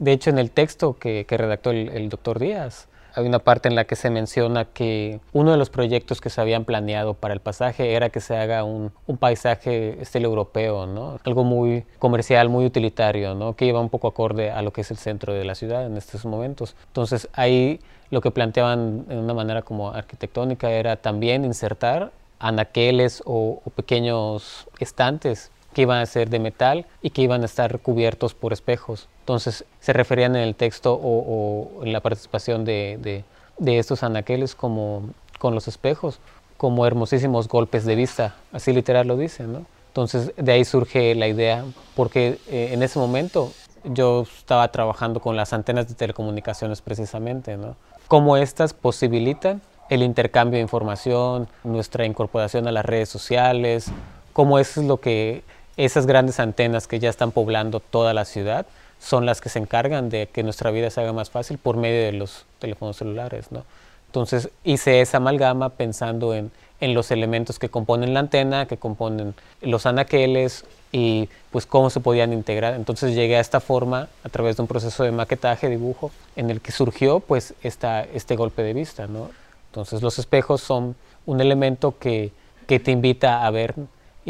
De hecho, en el texto que, redactó el, doctor Díaz, hay una parte en la que se menciona que uno de los proyectos que se habían planeado para el pasaje era que se haga un, paisaje estilo europeo, ¿no? algo muy comercial, muy utilitario, ¿no? que iba un poco acorde a lo que es el centro de la ciudad en estos momentos. Entonces ahí lo que planteaban de una manera como arquitectónica era también insertar anaqueles o, o pequeños estantes que iban a ser de metal y que iban a estar cubiertos por espejos. Entonces se referían en el texto o, en la participación de, estos anaqueles como con los espejos, como hermosísimos golpes de vista, así literal lo dicen. Entonces de ahí surge la idea, porque eh, en ese momento yo estaba trabajando con las antenas de telecomunicaciones precisamente, ¿no? cómo estas posibilitan el intercambio de información, nuestra incorporación a las redes sociales, cómo es lo que esas grandes antenas que ya están poblando toda la ciudad son las que se encargan de que nuestra vida se haga más fácil por medio de los teléfonos celulares. ¿no? Entonces hice esa amalgama pensando en, en, los elementos que componen la antena, que componen los anaqueles y pues cómo se podían integrar. Entonces llegué a esta forma a través de un proceso de maquetaje, dibujo, en el que surgió pues esta, este golpe de vista. ¿no? Entonces los espejos son un elemento que, que te invita a ver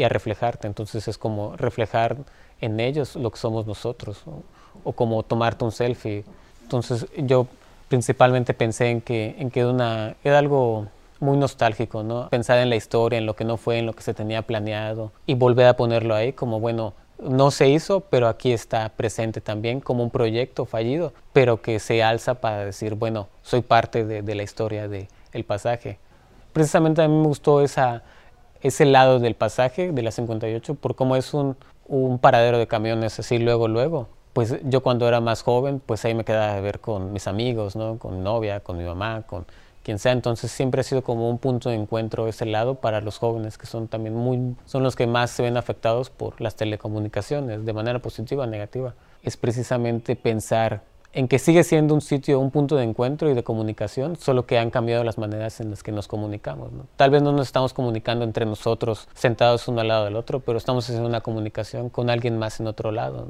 y a reflejarte. Entonces es como reflejar en ellos lo que somos nosotros, o como tomarte un selfie. Entonces yo principalmente pensé en que, en que una, era algo muy nostálgico, ¿no? Pensar en la historia, en lo que no fue, en lo que se tenía planeado y volver a ponerlo ahí como, bueno, no se hizo, pero aquí está presente también como un proyecto fallido, pero que se alza para decir, bueno, soy parte de, de la historia del el pasaje. Precisamente a mí me gustó esa, ese lado del pasaje de la 58 por cómo es un, un paradero de camiones así luego, luego. Pues yo cuando era más joven, pues ahí me quedaba a ver con mis amigos, ¿no? Con mi novia, con mi mamá, con quien sea. Entonces siempre ha sido como un punto de encuentro ese lado para los jóvenes que son también muy, son los que más se ven afectados por las telecomunicaciones, de manera positiva o negativa. Es precisamente pensar en que sigue siendo un sitio, un punto de encuentro y de comunicación, solo que han cambiado las maneras en las que nos comunicamos. Tal vez no nos estamos comunicando entre nosotros sentados uno al lado del otro, pero estamos haciendo una comunicación con alguien más en otro lado.